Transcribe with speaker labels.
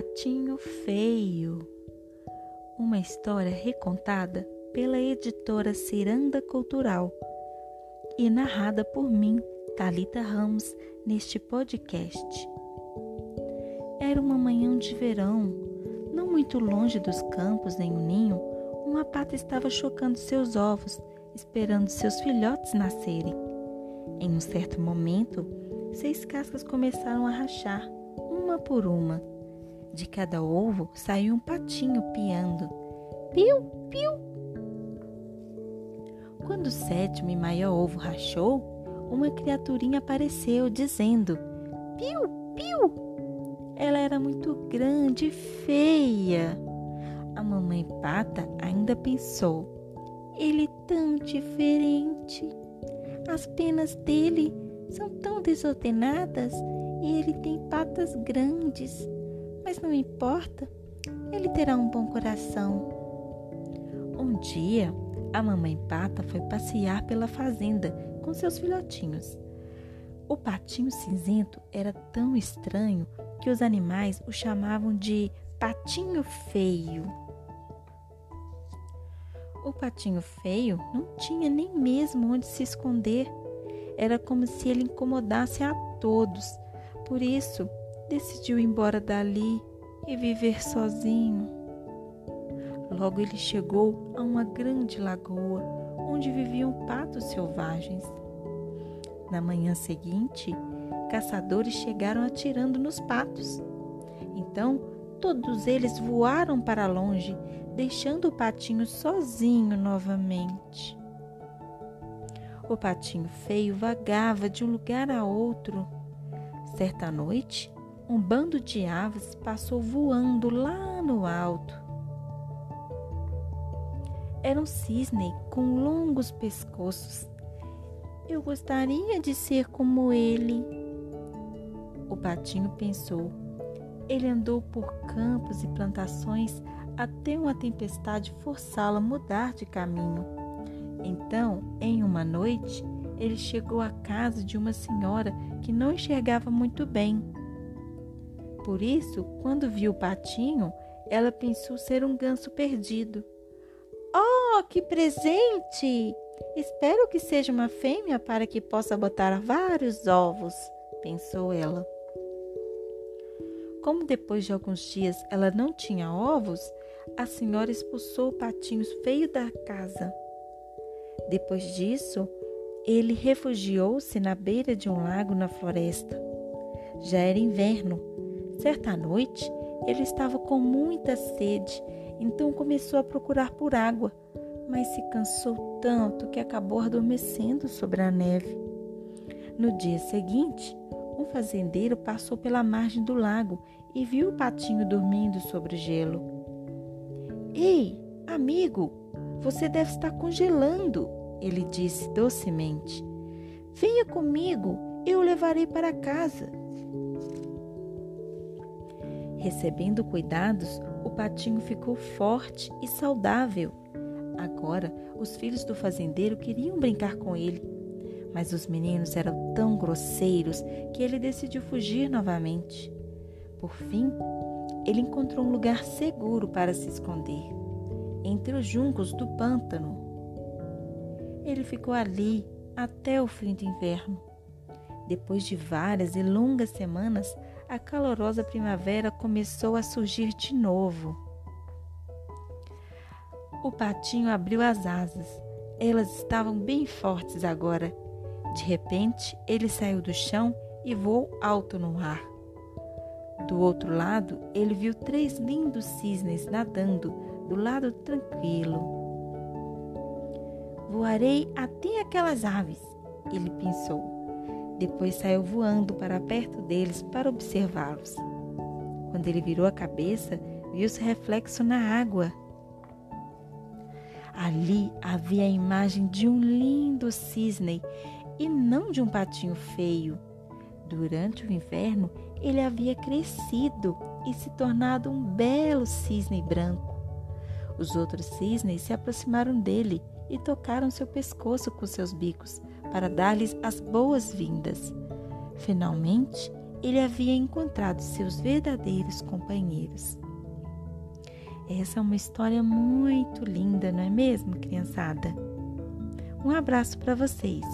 Speaker 1: Patinho Feio. Uma história recontada pela editora Ciranda Cultural e narrada por mim, Talita Ramos, neste podcast. Era uma manhã de verão, não muito longe dos campos nem o ninho, uma pata estava chocando seus ovos, esperando seus filhotes nascerem. Em um certo momento, seis cascas começaram a rachar, uma por uma de cada ovo saiu um patinho piando. Piu, piu. Quando o sétimo e maior ovo rachou, uma criaturinha apareceu dizendo: Piu, piu. Ela era muito grande e feia. A mamãe pata ainda pensou: Ele é tão diferente. As penas dele são tão desordenadas e ele tem patas grandes mas não importa, ele terá um bom coração. Um dia, a mamãe pata foi passear pela fazenda com seus filhotinhos. O patinho cinzento era tão estranho que os animais o chamavam de patinho feio. O patinho feio não tinha nem mesmo onde se esconder. Era como se ele incomodasse a todos. Por isso, decidiu ir embora dali e viver sozinho. Logo ele chegou a uma grande lagoa onde viviam patos selvagens. Na manhã seguinte, caçadores chegaram atirando nos patos. Então, todos eles voaram para longe, deixando o patinho sozinho novamente. O patinho feio vagava de um lugar a outro. Certa noite, um bando de aves passou voando lá no alto. Era um cisne com longos pescoços. Eu gostaria de ser como ele. O patinho pensou. Ele andou por campos e plantações até uma tempestade forçá-lo a mudar de caminho. Então, em uma noite, ele chegou à casa de uma senhora que não enxergava muito bem. Por isso, quando viu o patinho, ela pensou ser um ganso perdido. Oh, que presente! Espero que seja uma fêmea para que possa botar vários ovos, pensou ela. Como depois de alguns dias ela não tinha ovos, a senhora expulsou o patinho feio da casa. Depois disso, ele refugiou-se na beira de um lago na floresta. Já era inverno Certa noite, ele estava com muita sede, então começou a procurar por água, mas se cansou tanto que acabou adormecendo sobre a neve. No dia seguinte, um fazendeiro passou pela margem do lago e viu o patinho dormindo sobre o gelo. Ei, amigo, você deve estar congelando, ele disse docemente. Venha comigo, eu o levarei para casa. Recebendo cuidados, o patinho ficou forte e saudável. Agora, os filhos do fazendeiro queriam brincar com ele, mas os meninos eram tão grosseiros que ele decidiu fugir novamente. Por fim, ele encontrou um lugar seguro para se esconder entre os juncos do pântano. Ele ficou ali até o fim do inverno. Depois de várias e longas semanas, a calorosa primavera começou a surgir de novo. O patinho abriu as asas. Elas estavam bem fortes agora. De repente, ele saiu do chão e voou alto no ar. Do outro lado, ele viu três lindos cisnes nadando do lado tranquilo. Voarei até aquelas aves, ele pensou. Depois saiu voando para perto deles para observá-los. Quando ele virou a cabeça, viu-se reflexo na água. Ali havia a imagem de um lindo cisne e não de um patinho feio. Durante o inverno, ele havia crescido e se tornado um belo cisne branco. Os outros cisnes se aproximaram dele e tocaram seu pescoço com seus bicos para dar-lhes as boas-vindas. Finalmente, ele havia encontrado seus verdadeiros companheiros. Essa é uma história muito linda, não é mesmo, criançada? Um abraço para vocês.